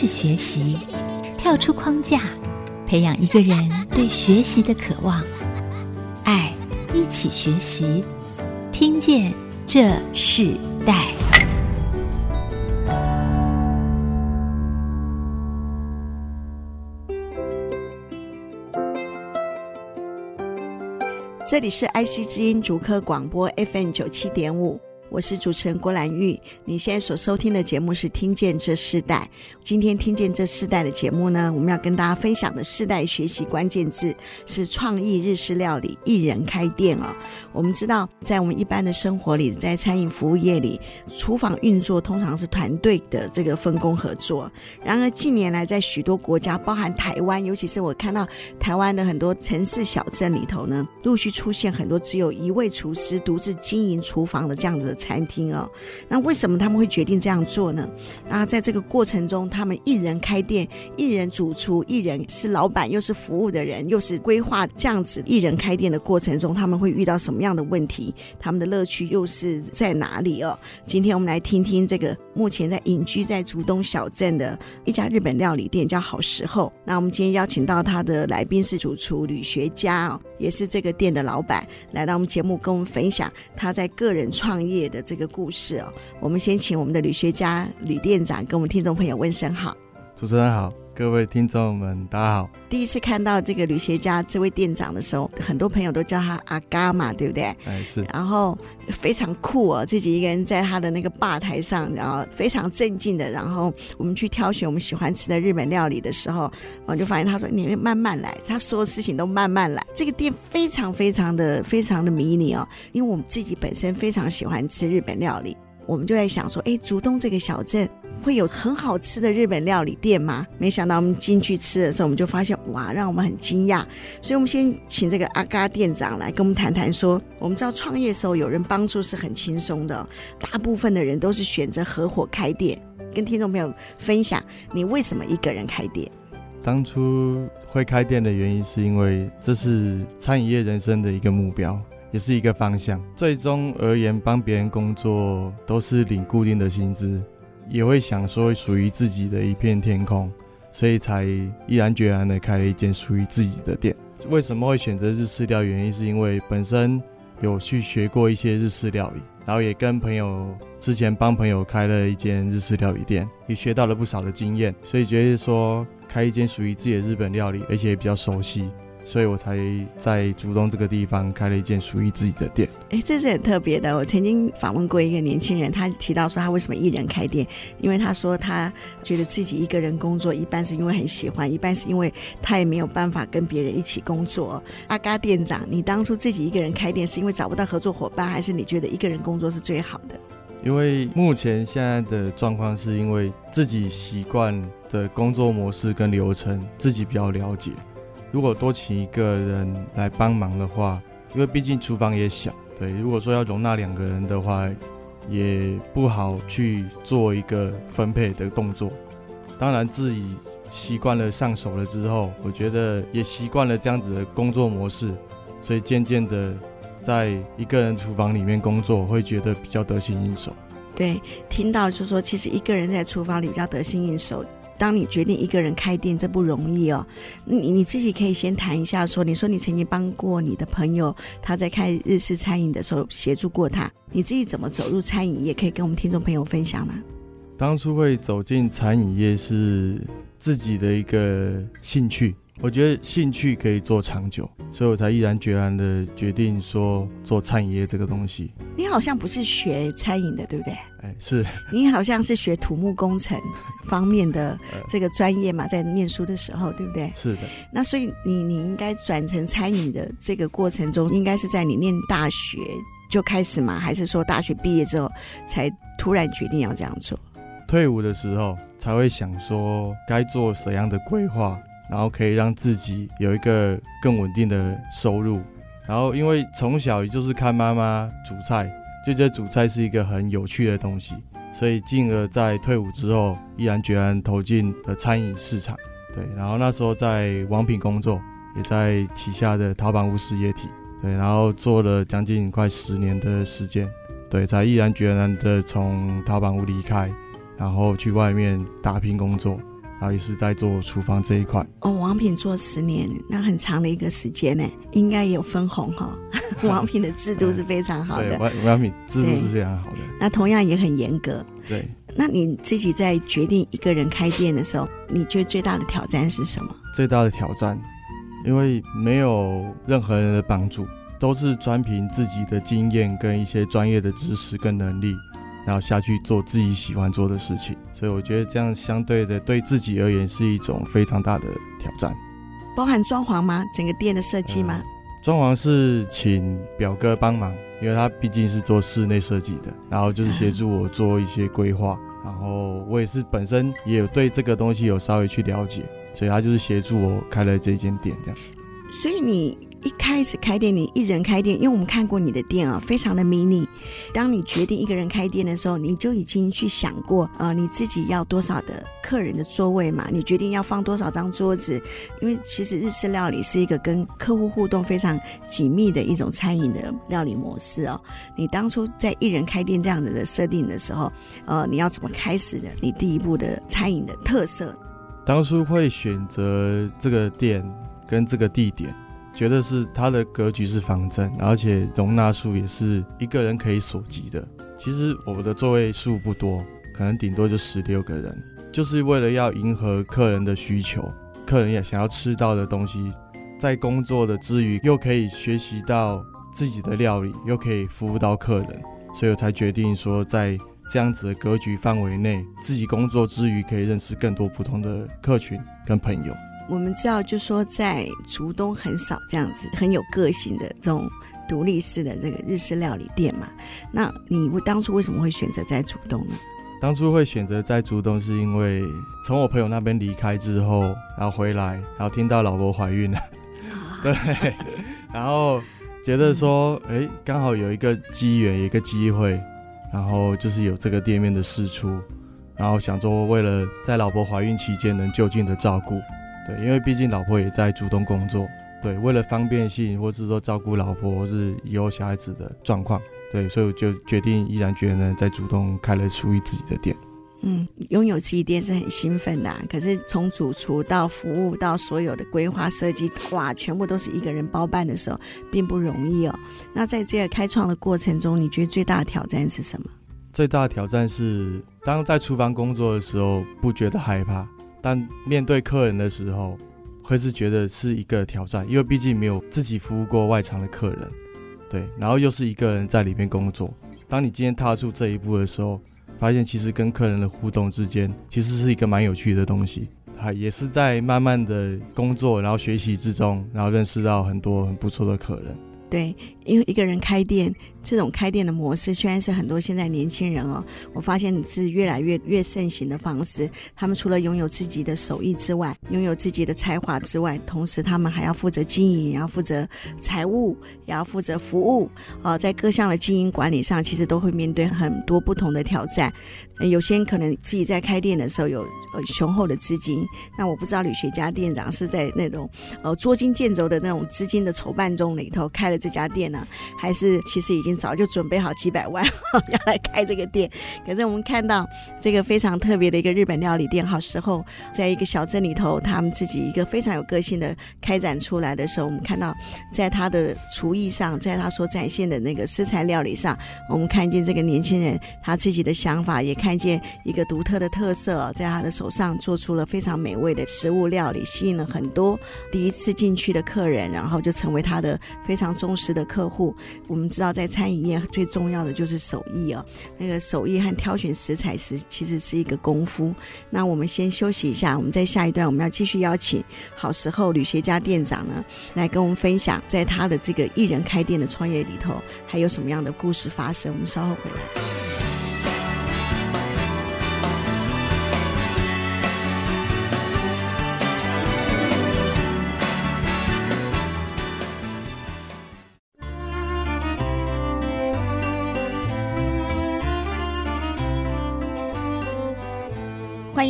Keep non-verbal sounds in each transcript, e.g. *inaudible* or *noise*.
是学习，跳出框架，培养一个人对学习的渴望。爱，一起学习，听见这世代。这里是 IC 之音竹科广播 FM 九七点五。我是主持人郭兰玉，你现在所收听的节目是《听见这世代》。今天《听见这世代》的节目呢，我们要跟大家分享的世代学习关键字是创意日式料理，一人开店哦。我们知道，在我们一般的生活里，在餐饮服务业里，厨房运作通常是团队的这个分工合作。然而近年来，在许多国家，包含台湾，尤其是我看到台湾的很多城市小镇里头呢，陆续出现很多只有一位厨师独自经营厨房的这样子。餐厅哦，那为什么他们会决定这样做呢？那在这个过程中，他们一人开店，一人主厨，一人是老板，又是服务的人，又是规划这样子一人开店的过程中，他们会遇到什么样的问题？他们的乐趣又是在哪里哦？今天我们来听听这个目前在隐居在竹东小镇的一家日本料理店，叫好时候。那我们今天邀请到他的来宾是主厨吕学嘉哦，也是这个店的老板，来到我们节目跟我们分享他在个人创业。的这个故事哦，我们先请我们的吕学家吕店长跟我们听众朋友问声好。主持人好，各位听众们大家好。第一次看到这个旅学家这位店长的时候，很多朋友都叫他阿嘎嘛，对不对？哎，是。然后非常酷哦，自己一个人在他的那个吧台上，然后非常镇静的。然后我们去挑选我们喜欢吃的日本料理的时候，我就发现他说：“你慢慢来，他所有事情都慢慢来。”这个店非常非常的非常的迷你哦，因为我们自己本身非常喜欢吃日本料理。我们就在想说，哎，竹东这个小镇会有很好吃的日本料理店吗？没想到我们进去吃的时候，我们就发现，哇，让我们很惊讶。所以，我们先请这个阿嘎店长来跟我们谈谈说，我们知道创业的时候有人帮助是很轻松的，大部分的人都是选择合伙开店。跟听众朋友分享，你为什么一个人开店？当初会开店的原因是因为这是餐饮业人生的一个目标。也是一个方向。最终而言，帮别人工作都是领固定的薪资，也会想说属于自己的一片天空，所以才毅然决然的开了一间属于自己的店。为什么会选择日式料理？原因是因为本身有去学过一些日式料理，然后也跟朋友之前帮朋友开了一间日式料理店，也学到了不少的经验，所以觉得说开一间属于自己的日本料理，而且也比较熟悉。所以我才在竹东这个地方开了一间属于自己的店。哎，这是很特别的。我曾经访问过一个年轻人，他提到说他为什么一人开店，因为他说他觉得自己一个人工作，一半是因为很喜欢，一半是因为他也没有办法跟别人一起工作。阿嘎店长，你当初自己一个人开店，是因为找不到合作伙伴，还是你觉得一个人工作是最好的？因为目前现在的状况是因为自己习惯的工作模式跟流程，自己比较了解。如果多请一个人来帮忙的话，因为毕竟厨房也小，对，如果说要容纳两个人的话，也不好去做一个分配的动作。当然，自己习惯了上手了之后，我觉得也习惯了这样子的工作模式，所以渐渐的，在一个人厨房里面工作，会觉得比较得心应手。对，听到就说，其实一个人在厨房里比较得心应手。当你决定一个人开店，这不容易哦。你你自己可以先谈一下说，你说你曾经帮过你的朋友，他在开日式餐饮的时候协助过他，你自己怎么走入餐饮业，可以跟我们听众朋友分享吗？当初会走进餐饮业是自己的一个兴趣。我觉得兴趣可以做长久，所以我才毅然决然的决定说做餐饮业这个东西。你好像不是学餐饮的，对不对？哎，是。你好像是学土木工程方面的 *laughs* 这个专业嘛，在念书的时候，对不对？是的。那所以你你应该转成餐饮的这个过程中，应该是在你念大学就开始嘛？还是说大学毕业之后才突然决定要这样做？退伍的时候才会想说该做怎样的规划。然后可以让自己有一个更稳定的收入，然后因为从小也就是看妈妈煮菜，就觉得煮菜是一个很有趣的东西，所以进而在退伍之后，毅然决然投进了餐饮市场。对，然后那时候在王品工作，也在旗下的陶板屋事业体，对，然后做了将近快十年的时间，对，才毅然决然的从陶板屋离开，然后去外面打拼工作。然后也是在做厨房这一块。哦，王品做十年，那很长的一个时间呢，应该有分红哈、哦。*laughs* 王品的制度是非常好的，*laughs* 对，王王品制度是非常好的。那同样也很严格。对。那你自己在决定一个人开店的时候，你觉得最大的挑战是什么？最大的挑战，因为没有任何人的帮助，都是专凭自己的经验跟一些专业的知识跟能力，然后下去做自己喜欢做的事情。所以我觉得这样相对的对自己而言是一种非常大的挑战。包含装潢吗？整个店的设计吗？嗯，装潢是请表哥帮忙。因为他毕竟是做室内设计的，然后就是协助我做一些规划，然后我也是本身也有对这个东西有稍微去了解，所以他就是协助我开了这间店这样。所以你。一开始开店，你一人开店，因为我们看过你的店啊，非常的迷你。当你决定一个人开店的时候，你就已经去想过，呃，你自己要多少的客人的座位嘛？你决定要放多少张桌子？因为其实日式料理是一个跟客户互动非常紧密的一种餐饮的料理模式哦。你当初在一人开店这样子的设定的时候，呃，你要怎么开始的？你第一步的餐饮的特色？当初会选择这个店跟这个地点。觉得是它的格局是方正，而且容纳数也是一个人可以所及的。其实我的座位数不多，可能顶多就十六个人，就是为了要迎合客人的需求，客人也想要吃到的东西，在工作的之余又可以学习到自己的料理，又可以服务到客人，所以我才决定说，在这样子的格局范围内，自己工作之余可以认识更多不同的客群跟朋友。我们知道，就说在竹东很少这样子很有个性的这种独立式的这个日式料理店嘛。那你当初为什么会选择在竹东呢？当初会选择在竹东，是因为从我朋友那边离开之后，然后回来，然后听到老婆怀孕了，对，*laughs* 然后觉得说，哎，刚好有一个机缘，一个机会，然后就是有这个店面的试出，然后想说，为了在老婆怀孕期间能就近的照顾。对，因为毕竟老婆也在主动工作，对，为了方便性，或是说照顾老婆，或是以后小孩子的状况，对，所以我就决定毅然决然在主动开了属于自己的店。嗯，拥有自己店是很兴奋的啊，可是从主厨到服务到所有的规划设计，哇，全部都是一个人包办的时候，并不容易哦。那在这个开创的过程中，你觉得最大的挑战是什么？最大的挑战是，当在厨房工作的时候，不觉得害怕。但面对客人的时候，会是觉得是一个挑战，因为毕竟没有自己服务过外场的客人，对，然后又是一个人在里面工作。当你今天踏出这一步的时候，发现其实跟客人的互动之间，其实是一个蛮有趣的东西。他也是在慢慢的工作，然后学习之中，然后认识到很多很不错的客人。对，因为一个人开店。这种开店的模式虽然是很多现在年轻人哦，我发现是越来越越盛行的方式。他们除了拥有自己的手艺之外，拥有自己的才华之外，同时他们还要负责经营，也要负责财务，也要负责服务。啊，在各项的经营管理上，其实都会面对很多不同的挑战。有些人可能自己在开店的时候有呃雄厚的资金，那我不知道吕学家店长是在那种呃捉襟见肘的那种资金的筹办中里头开了这家店呢，还是其实已经。早就准备好几百万 *laughs* 要来开这个店，可是我们看到这个非常特别的一个日本料理店，好时候在一个小镇里头，他们自己一个非常有个性的开展出来的时候，我们看到在他的厨艺上，在他所展现的那个食材料理上，我们看见这个年轻人他自己的想法，也看见一个独特的特色，在他的手上做出了非常美味的食物料理，吸引了很多第一次进去的客人，然后就成为他的非常忠实的客户。我们知道在餐饮业最重要的就是手艺哦，那个手艺和挑选食材时，其实是一个功夫。那我们先休息一下，我们在下一段我们要继续邀请好时候旅学家店长呢，来跟我们分享，在他的这个一人开店的创业里头，还有什么样的故事发生。我们稍后回来。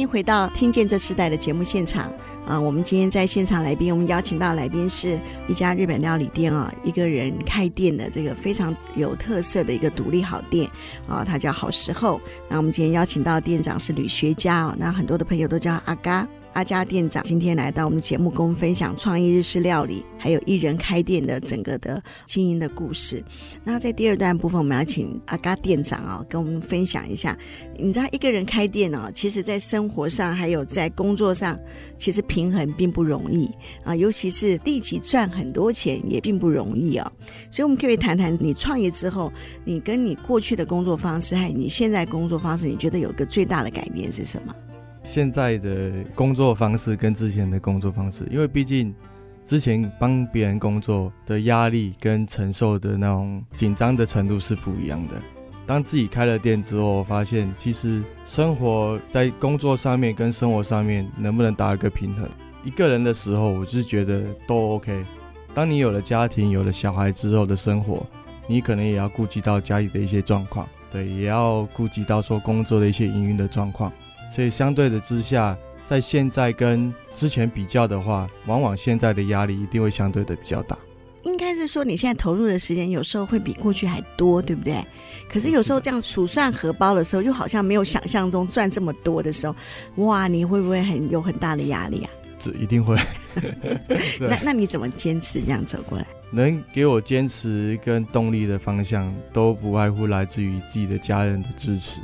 回到《听见这时代》的节目现场啊！我们今天在现场来宾，我们邀请到来宾是一家日本料理店啊，一个人开店的这个非常有特色的一个独立好店啊，他叫好时候。那我们今天邀请到店长是吕学家啊，那很多的朋友都叫阿嘎。阿家店长今天来到我们节目，跟我们分享创意日式料理，还有一人开店的整个的经营的故事。那在第二段部分，我们要请阿嘎店长啊、哦，跟我们分享一下。你知道一个人开店哦，其实在生活上还有在工作上，其实平衡并不容易啊，尤其是立即赚很多钱也并不容易哦。所以，我们可以谈谈你创业之后，你跟你过去的工作方式，还有你现在工作方式，你觉得有个最大的改变是什么？现在的工作方式跟之前的工作方式，因为毕竟之前帮别人工作的压力跟承受的那种紧张的程度是不一样的。当自己开了店之后，我发现其实生活在工作上面跟生活上面能不能达一个平衡？一个人的时候，我就是觉得都 OK。当你有了家庭、有了小孩之后的生活，你可能也要顾及到家里的一些状况，对，也要顾及到说工作的一些营运的状况。所以相对的之下，在现在跟之前比较的话，往往现在的压力一定会相对的比较大。应该是说你现在投入的时间有时候会比过去还多，对不对？可是有时候这样数算荷包的时候，又好像没有想象中赚这么多的时候，哇，你会不会很有很大的压力啊？这一定会。*laughs* 那那你怎么坚持这样走过来？能给我坚持跟动力的方向，都不外乎来自于自己的家人的支持，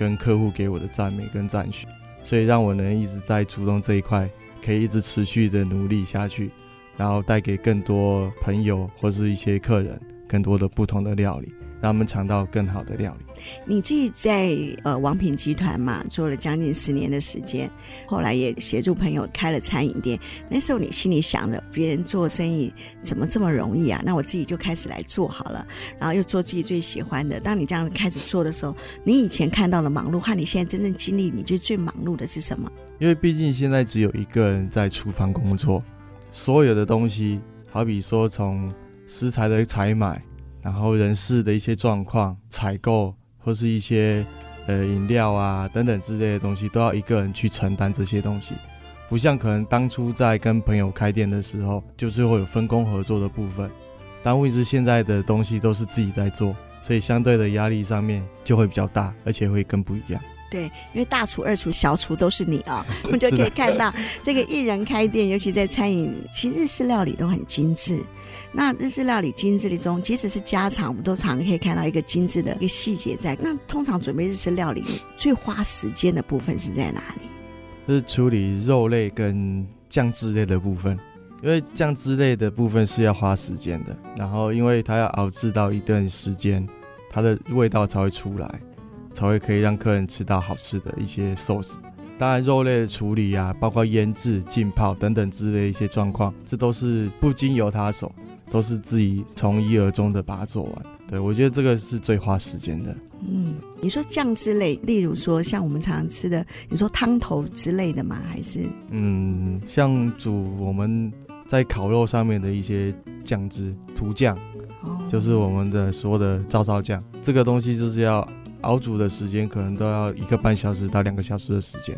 跟客户给我的赞美跟赞许，所以让我能一直在主动这一块，可以一直持续的努力下去，然后带给更多朋友或是一些客人更多的不同的料理。让他们尝到更好的料理。你自己在呃王品集团嘛，做了将近十年的时间，后来也协助朋友开了餐饮店。那时候你心里想着，别人做生意怎么这么容易啊？那我自己就开始来做好了，然后又做自己最喜欢的。当你这样开始做的时候，你以前看到的忙碌和你现在真正经历，你觉得最忙碌的是什么？因为毕竟现在只有一个人在厨房工作，所有的东西，好比说从食材的采买。然后人事的一些状况、采购或是一些呃饮料啊等等之类的东西，都要一个人去承担这些东西，不像可能当初在跟朋友开店的时候，就是会有分工合作的部分。但问题是现在的东西都是自己在做，所以相对的压力上面就会比较大，而且会更不一样。对，因为大厨、二厨、小厨都是你啊、哦，*laughs* 我们就可以看到这个一人开店，尤其在餐饮，其实日式料理都很精致。那日式料理精致的中，即使是家常，我们都常可以看到一个精致的一个细节在。那通常准备日式料理最花时间的部分是在哪里？就是处理肉类跟酱汁类的部分，因为酱汁类的部分是要花时间的，然后因为它要熬制到一段时间，它的味道才会出来，才会可以让客人吃到好吃的一些 sauce。当然，肉类的处理啊，包括腌制、浸泡等等之类的一些状况，这都是不经由他手。都是自己从一而终的把它做完，对，我觉得这个是最花时间的。嗯，你说酱汁类，例如说像我们常常吃的，你说汤头之类的吗？还是？嗯，像煮我们在烤肉上面的一些酱汁、涂酱，哦，就是我们的所有的照烧酱，这个东西就是要熬煮的时间，可能都要一个半小时到两个小时的时间。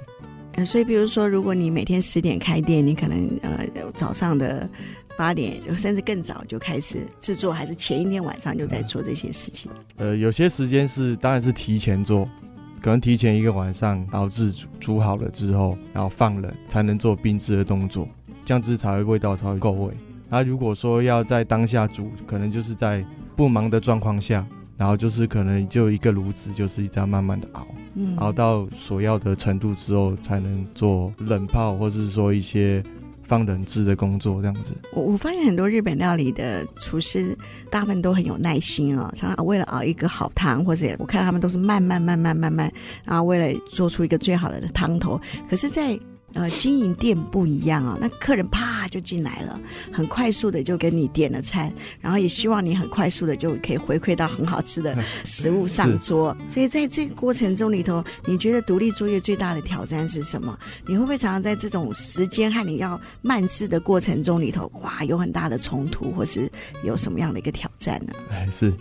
呃，所以比如说，如果你每天十点开店，你可能呃早上的。八点就甚至更早就开始制作，还是前一天晚上就在做这些事情？呃，有些时间是当然是提前做，可能提前一个晚上熬制煮煮好了之后，然后放冷才能做冰制的动作，酱汁才会味道才会够味。那如果说要在当下煮，可能就是在不忙的状况下，然后就是可能就一个炉子，就是这样慢慢的熬，嗯，熬到所要的程度之后，才能做冷泡，或者是说一些。放冷制的工作这样子，我我发现很多日本料理的厨师，大部分都很有耐心啊、常常为了熬一个好汤，或者我看他们都是慢慢慢慢慢慢，然后为了做出一个最好的汤头，可是，在呃，经营店不一样啊，那客人啪就进来了，很快速的就给你点了餐，然后也希望你很快速的就可以回馈到很好吃的 *laughs* 食物上桌。所以在这个过程中里头，你觉得独立作业最大的挑战是什么？你会不会常常在这种时间和你要慢制的过程中里头，哇，有很大的冲突，或是有什么样的一个挑战呢？哎，是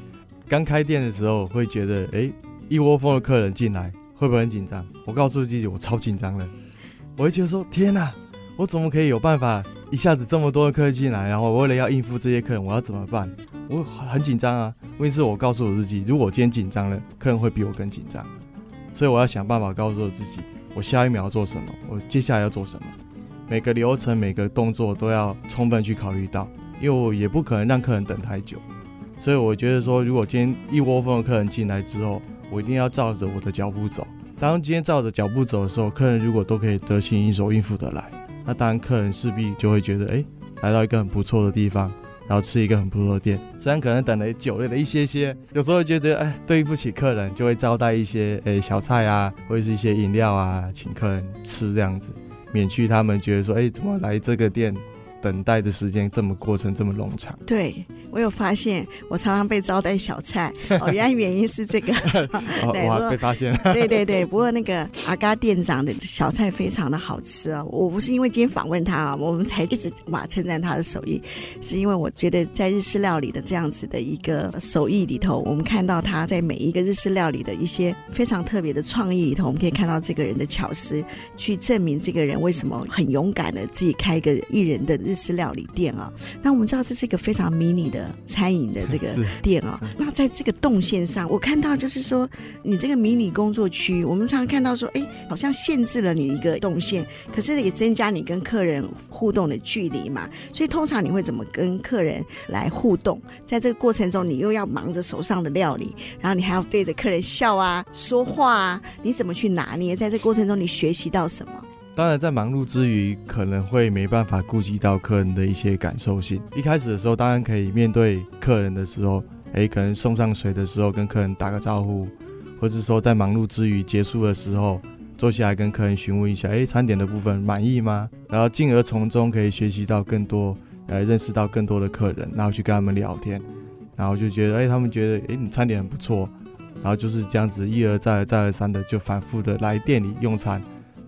刚开店的时候会觉得，哎，一窝蜂的客人进来，会不会很紧张？我告诉自己，我超紧张的。我会觉得说，天哪，我怎么可以有办法一下子这么多的客人进来？然后为了要应付这些客人，我要怎么办？我很紧张啊。问题是我告诉我自己，如果今天紧张了，客人会比我更紧张。所以我要想办法告诉我自己，我下一秒要做什么，我接下来要做什么。每个流程、每个动作都要充分去考虑到，因为我也不可能让客人等太久。所以我觉得说，如果今天一窝蜂的客人进来之后，我一定要照着我的脚步走。当今天照着脚步走的时候，客人如果都可以得心应手、应付得来，那当然客人势必就会觉得，哎，来到一个很不错的地方。然后吃一个很不错的店，虽然可能等了久了一些些，有时候觉得哎，对不起客人，就会招待一些哎小菜啊，或者是一些饮料啊，请客人吃这样子，免去他们觉得说哎，怎么来这个店，等待的时间这么过程这么冗长。对。我有发现，我常常被招待小菜 *laughs* 哦，原来原因是这个，*laughs* 对，我被发现 *laughs* 了。对对对，不过那个阿嘎店长的小菜非常的好吃啊。我不是因为今天访问他啊，我们才一直哇称赞他的手艺，是因为我觉得在日式料理的这样子的一个手艺里头，我们看到他在每一个日式料理的一些非常特别的创意里头，我们可以看到这个人的巧思，去证明这个人为什么很勇敢的自己开一个一人的日式料理店啊。那我们知道这是一个非常迷你的。餐饮的这个 *laughs* 店哦，那在这个动线上，我看到就是说，你这个迷你工作区，我们常常看到说，哎，好像限制了你一个动线，可是也增加你跟客人互动的距离嘛。所以通常你会怎么跟客人来互动？在这个过程中，你又要忙着手上的料理，然后你还要对着客人笑啊、说话啊，你怎么去拿捏？在这个过程中，你学习到什么？当然，在忙碌之余，可能会没办法顾及到客人的一些感受性。一开始的时候，当然可以面对客人的时候，诶，可能送上水的时候跟客人打个招呼，或者说在忙碌之余结束的时候，坐下来跟客人询问一下，诶，餐点的部分满意吗？然后进而从中可以学习到更多，呃，认识到更多的客人，然后去跟他们聊天，然后就觉得，诶，他们觉得，诶，你餐点很不错，然后就是这样子一而再、再而三的就反复的来店里用餐。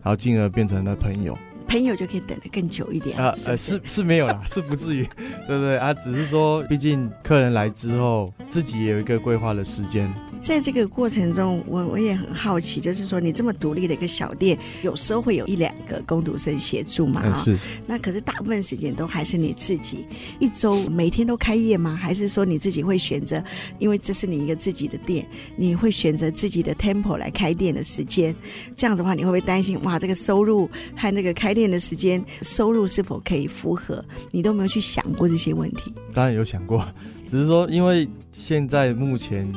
然后进而变成了朋友，朋友就可以等得更久一点啊，呃，是是没有啦，*laughs* 是不至于，*laughs* 对不对啊？只是说，毕竟客人来之后，自己也有一个规划的时间。在这个过程中，我我也很好奇，就是说你这么独立的一个小店，有时候会有一两个工读生协助嘛？嗯，是。那可是大部分时间都还是你自己，一周每天都开业吗？还是说你自己会选择，因为这是你一个自己的店，你会选择自己的 tempo 来开店的时间？这样子的话，你会不会担心哇，这个收入和那个开店店的时间收入是否可以符合？你都没有去想过这些问题？当然有想过，只是说因为现在目前。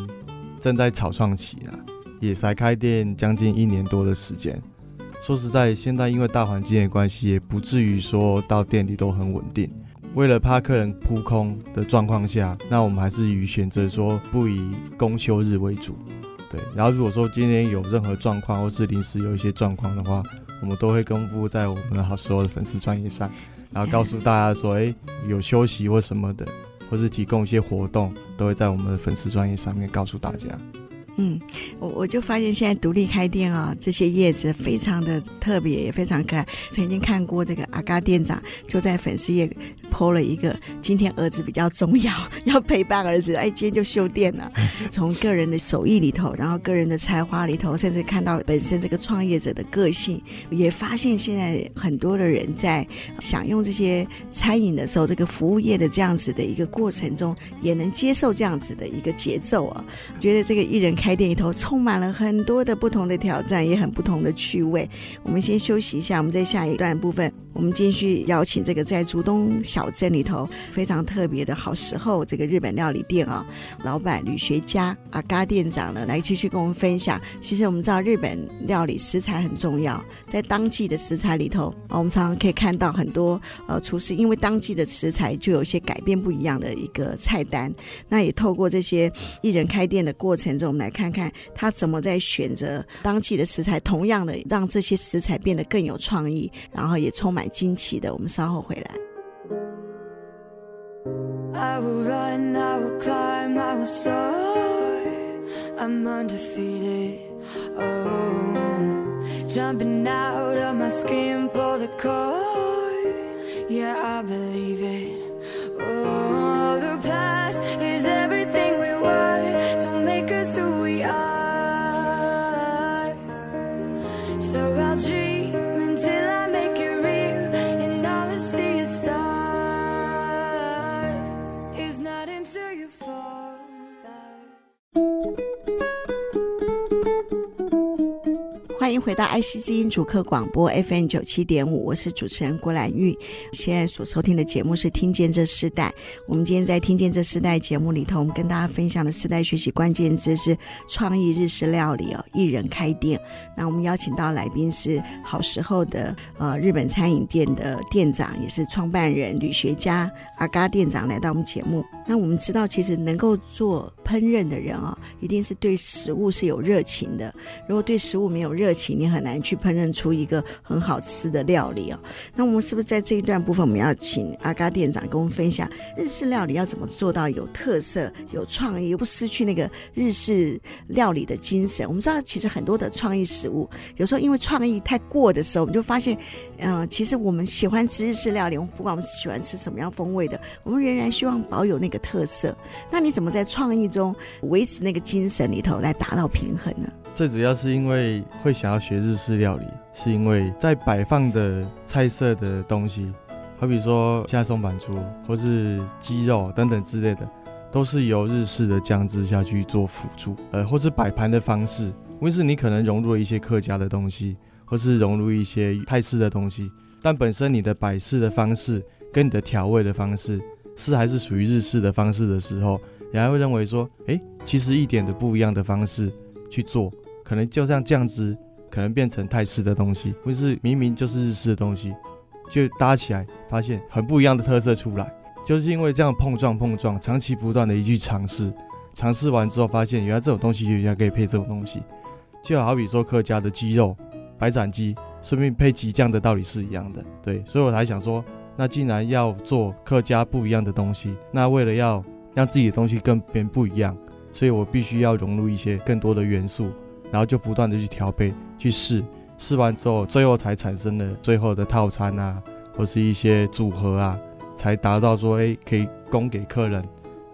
正在草创期啊，也才开店将近一年多的时间。说实在，现在因为大环境的关系，也不至于说到店里都很稳定。为了怕客人扑空的状况下，那我们还是以选择说不以公休日为主。对，然后如果说今天有任何状况，或是临时有一些状况的话，我们都会公布在我们的好时候的粉丝专业上，然后告诉大家说，哎，有休息或什么的。或是提供一些活动，都会在我们的粉丝专业上面告诉大家。嗯，我我就发现现在独立开店啊，这些叶子非常的特别，也非常可爱。曾经看过这个阿嘎店长就在粉丝页 PO 了一个，今天儿子比较重要，要陪伴儿子，哎，今天就修店了。*laughs* 从个人的手艺里头，然后个人的才华里头，甚至看到本身这个创业者的个性，也发现现在很多的人在享用这些餐饮的时候，这个服务业的这样子的一个过程中，也能接受这样子的一个节奏啊。觉得这个艺人开。开店里头充满了很多的不同的挑战，也很不同的趣味。我们先休息一下，我们在下一段部分，我们继续邀请这个在竹东小镇里头非常特别的好时候这个日本料理店啊，老板吕学家阿嘎店长呢来继续跟我们分享。其实我们知道日本料理食材很重要，在当季的食材里头，我们常常可以看到很多呃厨师因为当季的食材就有些改变不一样的一个菜单。那也透过这些一人开店的过程中，来。看看他怎么在选择当季的食材，同样的让这些食材变得更有创意，然后也充满惊奇的。我们稍后回来。回到爱惜之音主客广播 FM 九七点五，我是主持人郭兰玉。现在所收听的节目是《听见这世代》。我们今天在《听见这世代》节目里头，我们跟大家分享的世代学习关键字是创意日式料理哦，一人开店。那我们邀请到来宾是好时候的呃日本餐饮店的店长，也是创办人、旅学家阿嘎店长来到我们节目。那我们知道，其实能够做烹饪的人啊、哦，一定是对食物是有热情的。如果对食物没有热情，你很难去烹饪出一个很好吃的料理哦。那我们是不是在这一段部分，我们要请阿嘎店长跟我们分享日式料理要怎么做到有特色、有创意，又不失去那个日式料理的精神？我们知道，其实很多的创意食物，有时候因为创意太过的时候，我们就发现，嗯、其实我们喜欢吃日式料理，不管我们喜欢吃什么样风味的，我们仍然希望保有那个特色。那你怎么在创意中维持那个精神里头来达到平衡呢？最主要是因为会想要学日式料理，是因为在摆放的菜色的东西，好比说像松板猪或是鸡肉等等之类的，都是由日式的酱汁下去做辅助，呃，或是摆盘的方式，或是你可能融入了一些客家的东西，或是融入一些泰式的东西，但本身你的摆饰的方式跟你的调味的方式是还是属于日式的方式的时候，人家会认为说，诶，其实一点的不一样的方式去做。可能就像酱汁，可能变成泰式的东西，或是明明就是日式的东西，就搭起来发现很不一样的特色出来，就是因为这样碰撞碰撞，长期不断的一去尝试，尝试完之后发现原来这种东西原来可以配这种东西，就好比说客家的鸡肉白斩鸡，顺便配鸡酱的道理是一样的，对，所以我才想说，那既然要做客家不一样的东西，那为了要让自己的东西跟别人不一样，所以我必须要融入一些更多的元素。然后就不断的去调配、去试，试完之后，最后才产生了最后的套餐啊，或是一些组合啊，才达到说，哎，可以供给客人，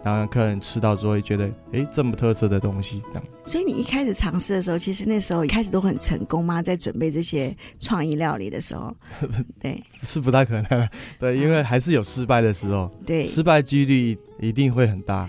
然后让客人吃到之后会觉得，哎，这么特色的东西这样。所以你一开始尝试的时候，其实那时候一开始都很成功吗？在准备这些创意料理的时候，*laughs* 对，是不太可能，对，因为还是有失败的时候，对，失败几率一定会很大。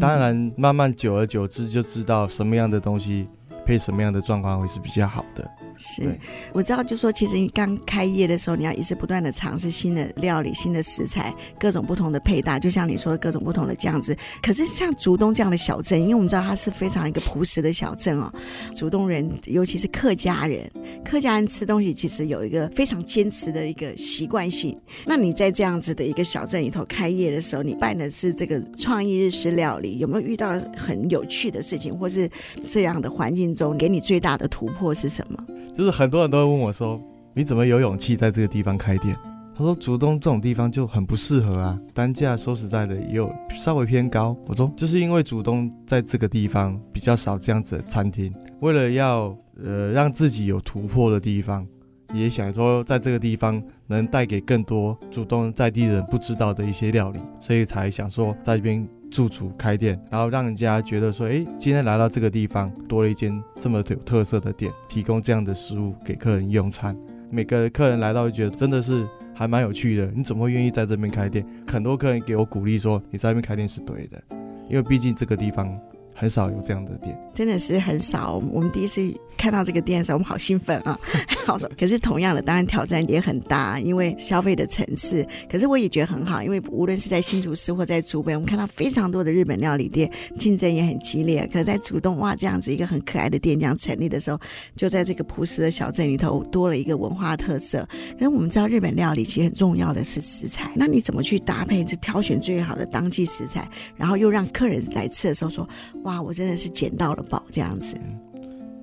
当然，慢慢久而久之就知道什么样的东西。配什么样的状况会是比较好的？是，我知道，就说其实你刚开业的时候，你要一直不断的尝试新的料理、新的食材，各种不同的配搭，就像你说的各种不同的酱汁。可是像竹东这样的小镇，因为我们知道它是非常一个朴实的小镇哦，竹东人尤其是客家人，客家人吃东西其实有一个非常坚持的一个习惯性。那你在这样子的一个小镇里头开业的时候，你办的是这个创意日式料理，有没有遇到很有趣的事情，或是这样的环境中给你最大的突破是什么？就是很多人都会问我说：“你怎么有勇气在这个地方开店？”他说：“竹东这种地方就很不适合啊，单价说实在的也有稍微偏高。”我说：“就是因为竹东在这个地方比较少这样子的餐厅，为了要呃让自己有突破的地方，也想说在这个地方能带给更多竹东在地人不知道的一些料理，所以才想说在这边。”驻足开店，然后让人家觉得说，哎，今天来到这个地方，多了一间这么有特色的店，提供这样的食物给客人用餐。每个客人来到，就觉得真的是还蛮有趣的。你怎么会愿意在这边开店？很多客人给我鼓励说，你在那边开店是对的，因为毕竟这个地方。很少有这样的店，真的是很少。我们第一次看到这个店的时候，我们好兴奋啊！*laughs* 好，可是同样的，当然挑战也很大，因为消费的层次。可是我也觉得很好，因为无论是在新竹市或在竹北，我们看到非常多的日本料理店，竞争也很激烈。可是在竹东，哇，这样子一个很可爱的店这样成立的时候，就在这个朴实的小镇里头，多了一个文化特色。可是我们知道，日本料理其实很重要的是食材，那你怎么去搭配，这挑选最好的当季食材，然后又让客人来吃的时候说。哇，我真的是捡到了宝这样子，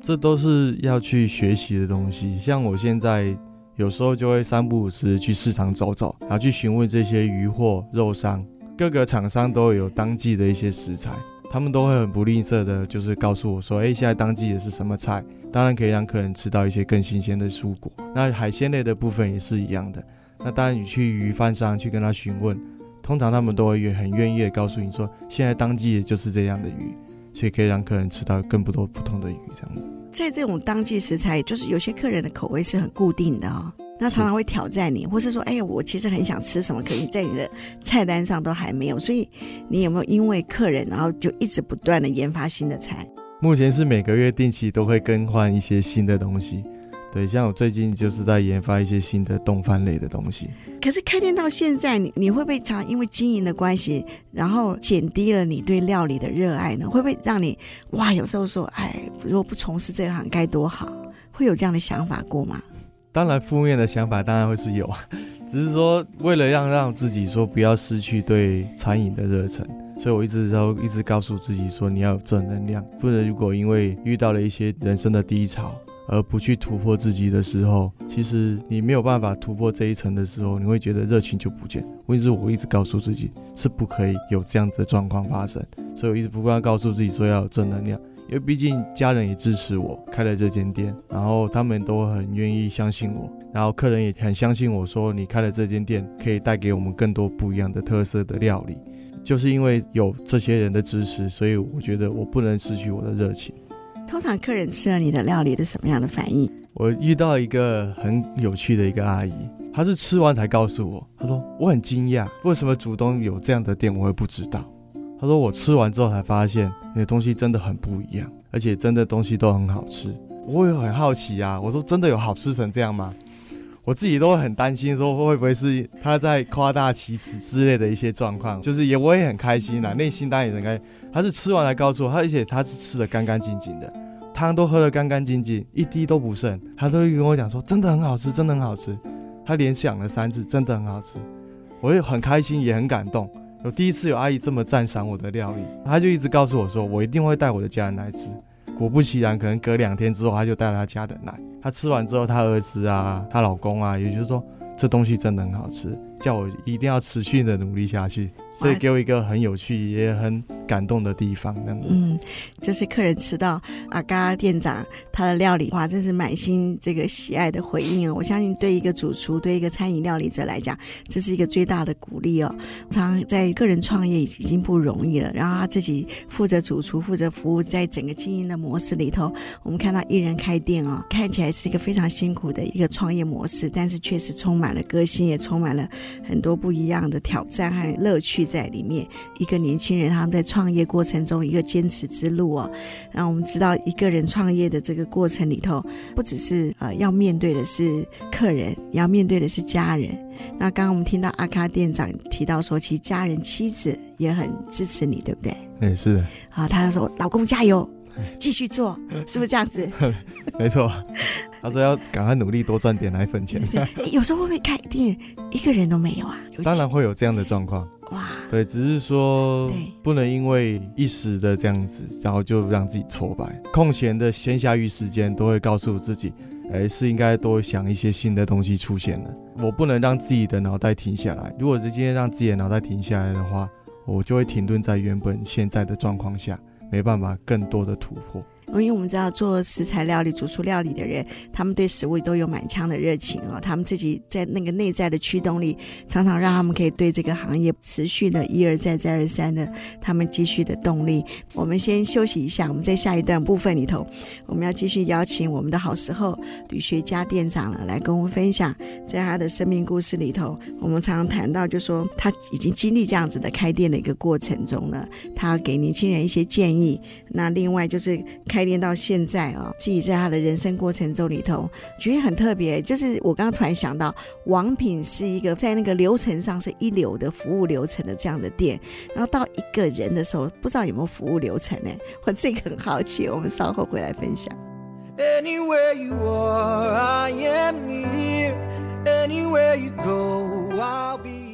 这都是要去学习的东西。像我现在有时候就会三不五时去市场走走，然后去询问这些鱼货、肉商，各个厂商都有当季的一些食材，他们都会很不吝啬的，就是告诉我说，哎，现在当季的是什么菜，当然可以让客人吃到一些更新鲜的蔬果。那海鲜类的部分也是一样的。那当然你去鱼贩商去跟他询问，通常他们都会很愿意的告诉你说，现在当季的就是这样的鱼。所以可以让客人吃到更多不同的鱼，这样子。在这种当季食材，就是有些客人的口味是很固定的哦，那常常会挑战你，或是说，哎呀，我其实很想吃什么，可以在你的菜单上都还没有。所以你有没有因为客人，然后就一直不断的研发新的菜？目前是每个月定期都会更换一些新的东西，对，像我最近就是在研发一些新的动饭类的东西。可是开店到现在，你你会不会常因为经营的关系，然后减低了你对料理的热爱呢？会不会让你哇，有时候说，哎，如果不从事这行该多好？会有这样的想法过吗？当然，负面的想法当然会是有，*laughs* 只是说为了让让自己说不要失去对餐饮的热忱，所以我一直都一直告诉自己说，你要有正能量，不然如果因为遇到了一些人生的低潮而不去突破自己的时候，其实你没有办法突破这一层的时候，你会觉得热情就不见。问题是我一直告诉自己是不可以有这样的状况发生，所以我一直不断告诉自己说要有正能量。因为毕竟家人也支持我开了这间店，然后他们都很愿意相信我，然后客人也很相信我说，你开了这间店可以带给我们更多不一样的特色的料理。就是因为有这些人的支持，所以我觉得我不能失去我的热情。通常客人吃了你的料理的什么样的反应？我遇到一个很有趣的一个阿姨，她是吃完才告诉我，她说我很惊讶，为什么竹东有这样的店，我会不知道。她说：“我吃完之后才发现，你的东西真的很不一样，而且真的东西都很好吃。我也很好奇啊，我说真的有好吃成这样吗？我自己都会很担心，说会不会是他在夸大其词之类的一些状况。就是也我也很开心啊，内心当然也很开。他是吃完才告诉我，他而且他是吃的干干净净的，汤都喝得干干净净，一滴都不剩。他都会跟我讲说，真的很好吃，真的很好吃。他连讲了三次，真的很好吃。我也很开心，也很感动。”有第一次有阿姨这么赞赏我的料理，她就一直告诉我说，我一定会带我的家人来吃。果不其然，可能隔两天之后，她就带了她家人来。她吃完之后，她儿子啊，她老公啊，也就是说，这东西真的很好吃，叫我一定要持续的努力下去。所以给我一个很有趣也很感动的地方，嗯，就是客人吃到阿嘎店长他的料理，哇，真是满心这个喜爱的回应哦。我相信对一个主厨，对一个餐饮料理者来讲，这是一个最大的鼓励哦。常常在个人创业已经不容易了，然后他自己负责主厨，负责服务，在整个经营的模式里头，我们看到一人开店哦，看起来是一个非常辛苦的一个创业模式，但是确实充满了个性，也充满了很多不一样的挑战和乐趣在里面。一个年轻人他们在创创业过程中一个坚持之路哦，那我们知道一个人创业的这个过程里头，不只是呃要面对的是客人，也要面对的是家人。那刚刚我们听到阿卡店长提到说，其实家人妻子也很支持你，对不对？哎，是的。啊，他就说：“老公加油，继续做，是不是这样子？” *laughs* 没错，他说要赶快努力多赚点奶粉钱。有时候会不会开店一个人都没有啊？有当然会有这样的状况。哇，对，只是说不能因为一时的这样子，然后就让自己挫败。空闲的闲暇余时间，都会告诉自己，哎，是应该多想一些新的东西出现了。我不能让自己的脑袋停下来。如果是今天让自己的脑袋停下来的话，我就会停顿在原本现在的状况下，没办法更多的突破。因为我们知道做食材料理、主厨料理的人，他们对食物都有满腔的热情哦。他们自己在那个内在的驱动力，常常让他们可以对这个行业持续的一而再、再而三的他们继续的动力。我们先休息一下，我们在下一段部分里头，我们要继续邀请我们的好时候吕学家店长了来跟我们分享，在他的生命故事里头，我们常常谈到，就说他已经经历这样子的开店的一个过程中呢，他要给年轻人一些建议。那另外就是开。开店到现在啊，自己在他的人生过程中里头，觉得很特别。就是我刚刚突然想到，王品是一个在那个流程上是一流的服务流程的这样的店，然后到一个人的时候，不知道有没有服务流程呢？*laughs* 我这个很好奇，我们稍后回来分享。Anywhere you are, I am near. Anywhere you go, I'll be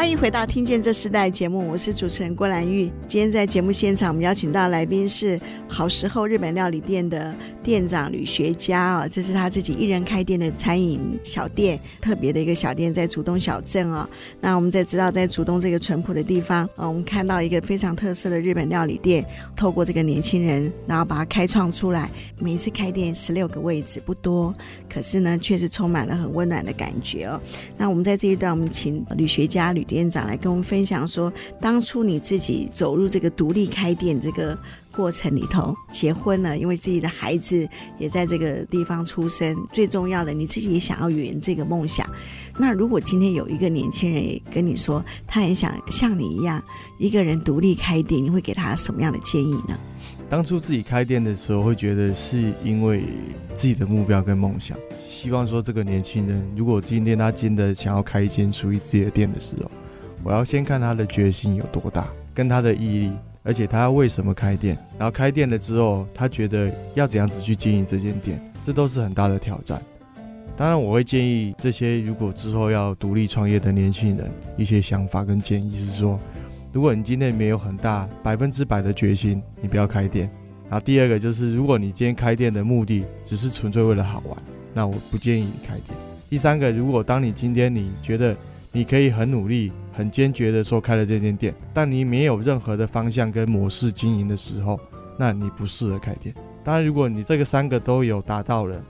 欢迎回到《听见这世代》节目，我是主持人郭兰玉。今天在节目现场，我们邀请到来宾是好时候日本料理店的店长吕学家啊，这是他自己一人开店的餐饮小店，特别的一个小店在竹东小镇啊。那我们在知道，在竹东这个淳朴的地方啊，我们看到一个非常特色的日本料理店，透过这个年轻人，然后把它开创出来。每一次开店十六个位置不多，可是呢，确实充满了很温暖的感觉哦。那我们在这一段，我们请吕学家吕。店长来跟我们分享说，当初你自己走入这个独立开店这个过程里头，结婚了，因为自己的孩子也在这个地方出生，最重要的你自己也想要圆这个梦想。那如果今天有一个年轻人也跟你说，他很想像你一样一个人独立开店，你会给他什么样的建议呢？当初自己开店的时候，会觉得是因为自己的目标跟梦想，希望说这个年轻人，如果今天他真的想要开一间属于自己的店的时候，我要先看他的决心有多大，跟他的毅力，而且他要为什么开店，然后开店了之后，他觉得要怎样子去经营这间店，这都是很大的挑战。当然，我会建议这些如果之后要独立创业的年轻人一些想法跟建议是说，如果你今天没有很大百分之百的决心，你不要开店。然后第二个就是，如果你今天开店的目的只是纯粹为了好玩，那我不建议你开店。第三个，如果当你今天你觉得你可以很努力、很坚决的说开了这间店，但你没有任何的方向跟模式经营的时候，那你不适合开店。当然，如果你这个三个都有达到了。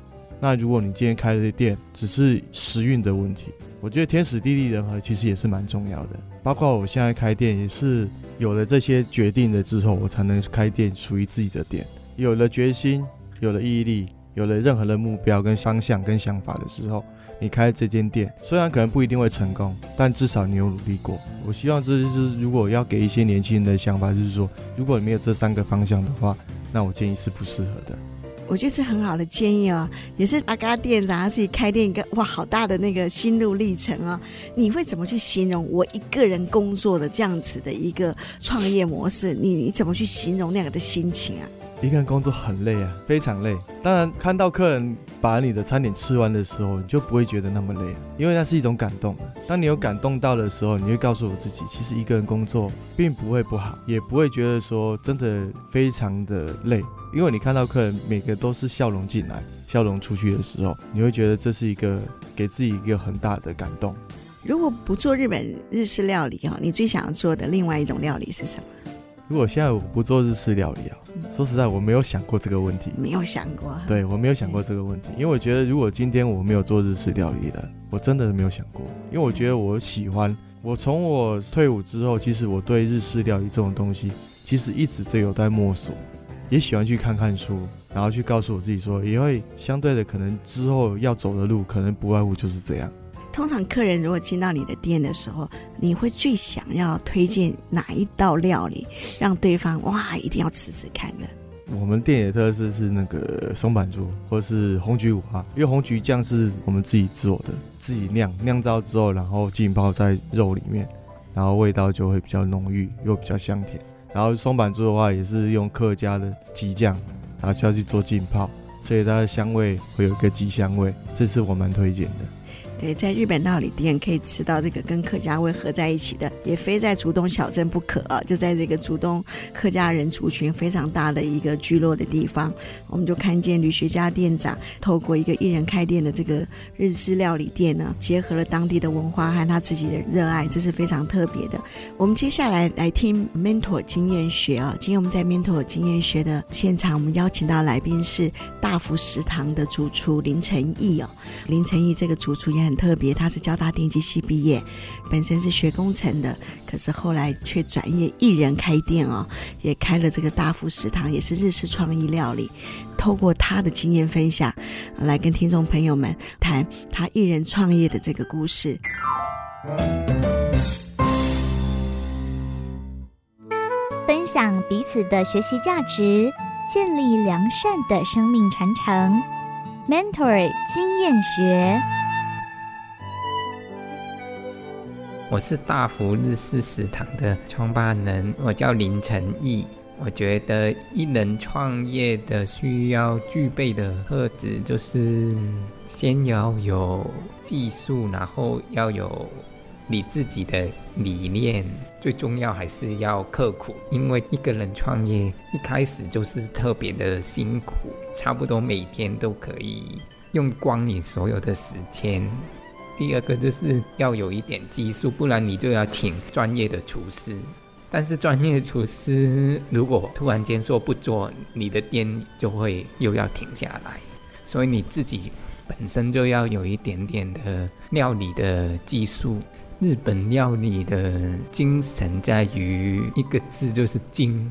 那如果你今天开的店只是时运的问题，我觉得天时地利人和其实也是蛮重要的。包括我现在开店也是有了这些决定了之后，我才能开店属于自己的店。有了决心，有了毅力，有了任何的目标跟方向跟想法的时候，你开这间店虽然可能不一定会成功，但至少你有努力过。我希望这就是如果要给一些年轻人的想法，就是说，如果你没有这三个方向的话，那我建议是不适合的。我觉得是很好的建议哦，也是阿嘎店长他自己开店一个哇，好大的那个心路历程啊、你会怎么去形容我一个人工作的这样子的一个创业模式？你你怎么去形容那个的心情啊？一个人工作很累啊，非常累。当然，看到客人把你的餐点吃完的时候，你就不会觉得那么累，因为那是一种感动。当你有感动到的时候，你会告诉我自己，其实一个人工作并不会不好，也不会觉得说真的非常的累。因为你看到客人每个都是笑容进来、笑容出去的时候，你会觉得这是一个给自己一个很大的感动。如果不做日本日式料理哈，你最想要做的另外一种料理是什么？如果现在我不做日式料理啊，说实在我没有想过这个问题。没有想过？对，我没有想过这个问题，因为我觉得如果今天我没有做日式料理了，我真的没有想过，因为我觉得我喜欢。我从我退伍之后，其实我对日式料理这种东西，其实一直都有在摸索。也喜欢去看看书，然后去告诉我自己说，也会相对的可能之后要走的路，可能不外乎就是这样。通常客人如果进到你的店的时候，你会最想要推荐哪一道料理，让对方哇一定要吃吃看的？我们店的特色是那个松板猪，或是红菊五花，因为红菊酱是我们自己做的，自己酿酿造之后，然后浸泡在肉里面，然后味道就会比较浓郁，又比较香甜。然后松板猪的话也是用客家的鸡酱，然后下去做浸泡，所以它的香味会有一个鸡香味，这是我蛮推荐的。对，在日本料理店可以吃到这个跟客家味合在一起的，也非在竹东小镇不可啊！就在这个竹东客家人族群非常大的一个聚落的地方，我们就看见吕学家店长透过一个一人开店的这个日式料理店呢，结合了当地的文化和他自己的热爱，这是非常特别的。我们接下来来听 Mentor 经验学啊！今天我们在 Mentor 经验学的现场，我们邀请到来宾是大福食堂的主厨林成义哦，林成义这个主厨也很。特别，他是交大电机系毕业，本身是学工程的，可是后来却转业一人开店哦，也开了这个大富食堂，也是日式创意料理。透过他的经验分享，来跟听众朋友们谈他一人创业的这个故事，分享彼此的学习价值，建立良善的生命传承。Mentor 经验学。我是大福日式食堂的创办人，我叫林成义。我觉得一人创业的需要具备的特质，就是先要有技术，然后要有你自己的理念，最重要还是要刻苦。因为一个人创业一开始就是特别的辛苦，差不多每天都可以用光你所有的时间。第二个就是要有一点技术，不然你就要请专业的厨师。但是专业厨师如果突然间说不做，你的店就会又要停下来。所以你自己本身就要有一点点的料理的技术。日本料理的精神在于一个字，就是精。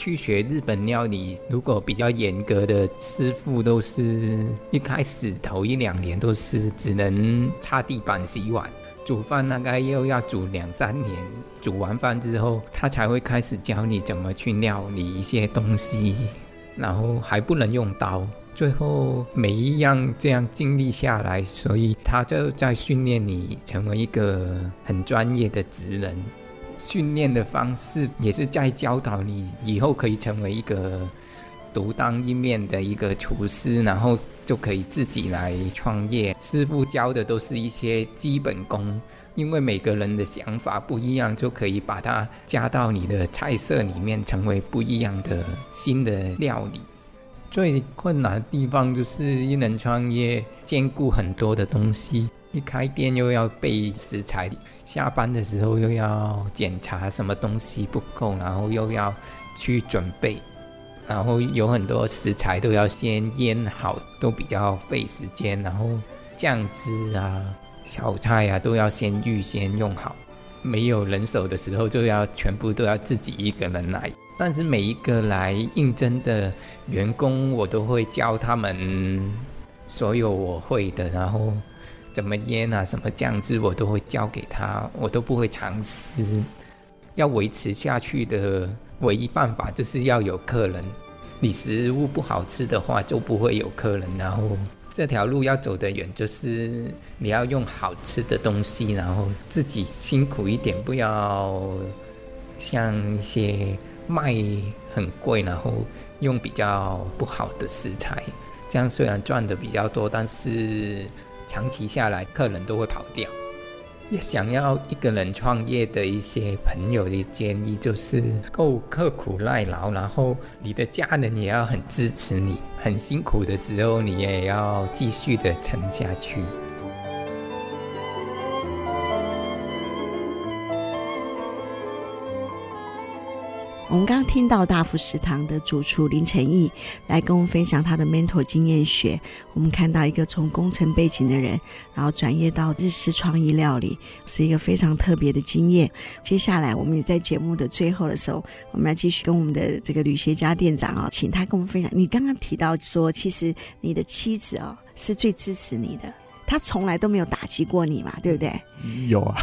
去学日本料理，如果比较严格的师傅，都是一开始头一两年都是只能擦地板、洗碗。煮饭大概又要煮两三年，煮完饭之后，他才会开始教你怎么去料理一些东西，然后还不能用刀。最后每一样这样经历下来，所以他就在训练你成为一个很专业的职人。训练的方式也是在教导你以后可以成为一个独当一面的一个厨师，然后。就可以自己来创业。师傅教的都是一些基本功，因为每个人的想法不一样，就可以把它加到你的菜色里面，成为不一样的新的料理。最困难的地方就是一人创业，兼顾很多的东西。一开店又要备食材，下班的时候又要检查什么东西不够，然后又要去准备。然后有很多食材都要先腌好，都比较费时间。然后酱汁啊、小菜啊都要先预先用好。没有人手的时候，就要全部都要自己一个人来。但是每一个来应征的员工，我都会教他们所有我会的。然后怎么腌啊、什么酱汁，我都会教给他，我都不会尝试。要维持下去的。唯一办法就是要有客人，你食物不好吃的话就不会有客人。然后这条路要走得远，就是你要用好吃的东西，然后自己辛苦一点，不要像一些卖很贵，然后用比较不好的食材。这样虽然赚的比较多，但是长期下来客人都会跑掉。也想要一个人创业的一些朋友的建议，就是够刻苦耐劳，然后你的家人也要很支持你，很辛苦的时候你也要继续的撑下去。我们刚刚听到大福食堂的主厨林承义来跟我们分享他的 mentor 经验学。我们看到一个从工程背景的人，然后转业到日式创意料理，是一个非常特别的经验。接下来，我们也在节目的最后的时候，我们要继续跟我们的这个旅学家店长啊，请他跟我们分享。你刚刚提到说，其实你的妻子啊是最支持你的。他从来都没有打击过你嘛，对不对？有啊，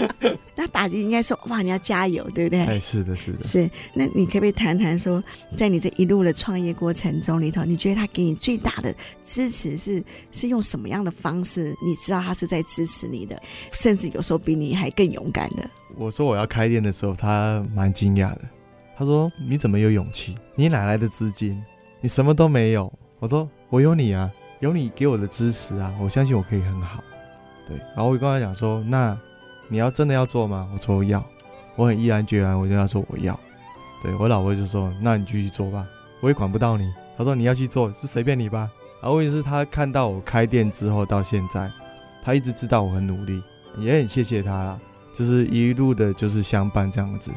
*laughs* 那打击应该说哇，你要加油，对不对？哎，是的，是的。是，那你可不可以谈谈说，在你这一路的创业过程中里头，你觉得他给你最大的支持是是用什么样的方式？你知道他是在支持你的，甚至有时候比你还更勇敢的。我说我要开店的时候，他蛮惊讶的。他说：“你怎么有勇气？你哪来的资金？你什么都没有。”我说：“我有你啊。”有你给我的支持啊，我相信我可以很好。对，然后我跟他讲说，那你要真的要做吗？我说要，我很毅然决然，我跟他说我要。对，我老婆就说，那你继续做吧，我也管不到你。他说你要去做是随便你吧。然后也是他看到我开店之后到现在，他一直知道我很努力，也很谢谢他啦，就是一路的就是相伴这样子，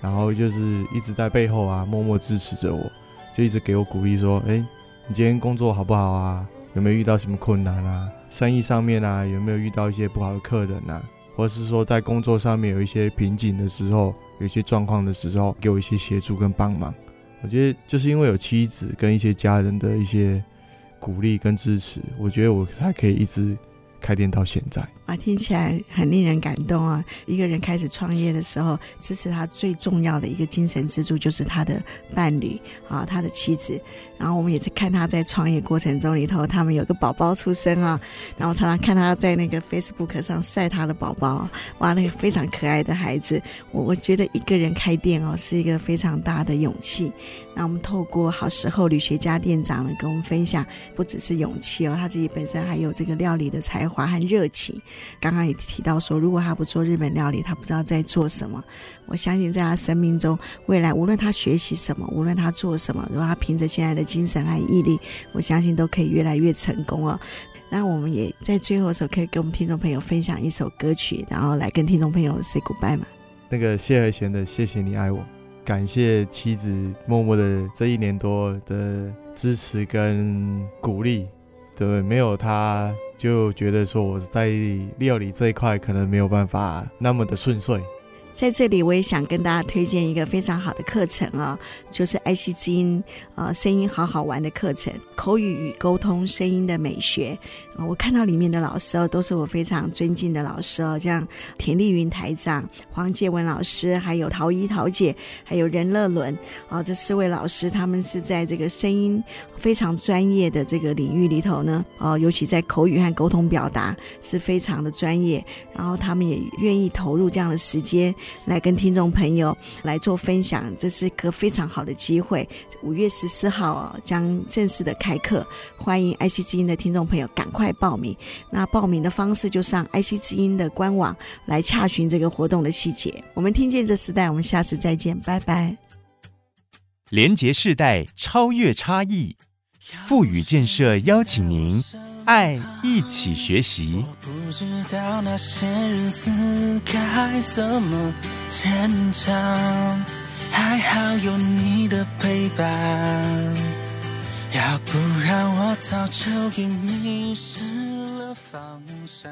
然后就是一直在背后啊默默支持着我，就一直给我鼓励说，哎，你今天工作好不好啊？有没有遇到什么困难啊？生意上面啊，有没有遇到一些不好的客人啊？或者是说在工作上面有一些瓶颈的时候，有一些状况的时候，给我一些协助跟帮忙。我觉得就是因为有妻子跟一些家人的一些鼓励跟支持，我觉得我才可以一直开店到现在。啊，听起来很令人感动啊！一个人开始创业的时候，支持他最重要的一个精神支柱就是他的伴侣啊，他的妻子。然后我们也是看他在创业过程中里头，他们有个宝宝出生啊，然后常常看他在那个 Facebook 上晒他的宝宝，哇，那个非常可爱的孩子。我我觉得一个人开店哦，是一个非常大的勇气。那我们透过好时候吕学家店长呢，跟我们分享，不只是勇气哦，他自己本身还有这个料理的才华和热情。刚刚也提到说，如果他不做日本料理，他不知道在做什么。我相信在他生命中，未来无论他学习什么，无论他做什么，如果他凭着现在的精神和毅力，我相信都可以越来越成功哦。那我们也在最后的时候，可以跟我们听众朋友分享一首歌曲，然后来跟听众朋友 say goodbye 嘛。那个谢和弦的《谢谢你爱我》，感谢妻子默默的这一年多的支持跟鼓励，对，没有他就觉得说我在料理这一块可能没有办法那么的顺遂。在这里，我也想跟大家推荐一个非常好的课程啊，就是爱惜之音呃声音好好玩的课程，口语与沟通声音的美学。我看到里面的老师哦，都是我非常尊敬的老师哦，像田丽云台长、黄介文老师，还有陶一陶姐，还有任乐伦啊，这四位老师，他们是在这个声音非常专业的这个领域里头呢，哦，尤其在口语和沟通表达是非常的专业，然后他们也愿意投入这样的时间。来跟听众朋友来做分享，这是个非常好的机会。五月十四号哦，将正式的开课，欢迎爱惜之音的听众朋友赶快报名。那报名的方式就上爱惜之音的官网来查询这个活动的细节。我们听见这时代，我们下次再见，拜拜。连结世代，超越差异，富予建设邀请您。爱一起学习。我不知道那些日子该怎么坚强，还好有你的陪伴，要不然我早就已迷失了方向。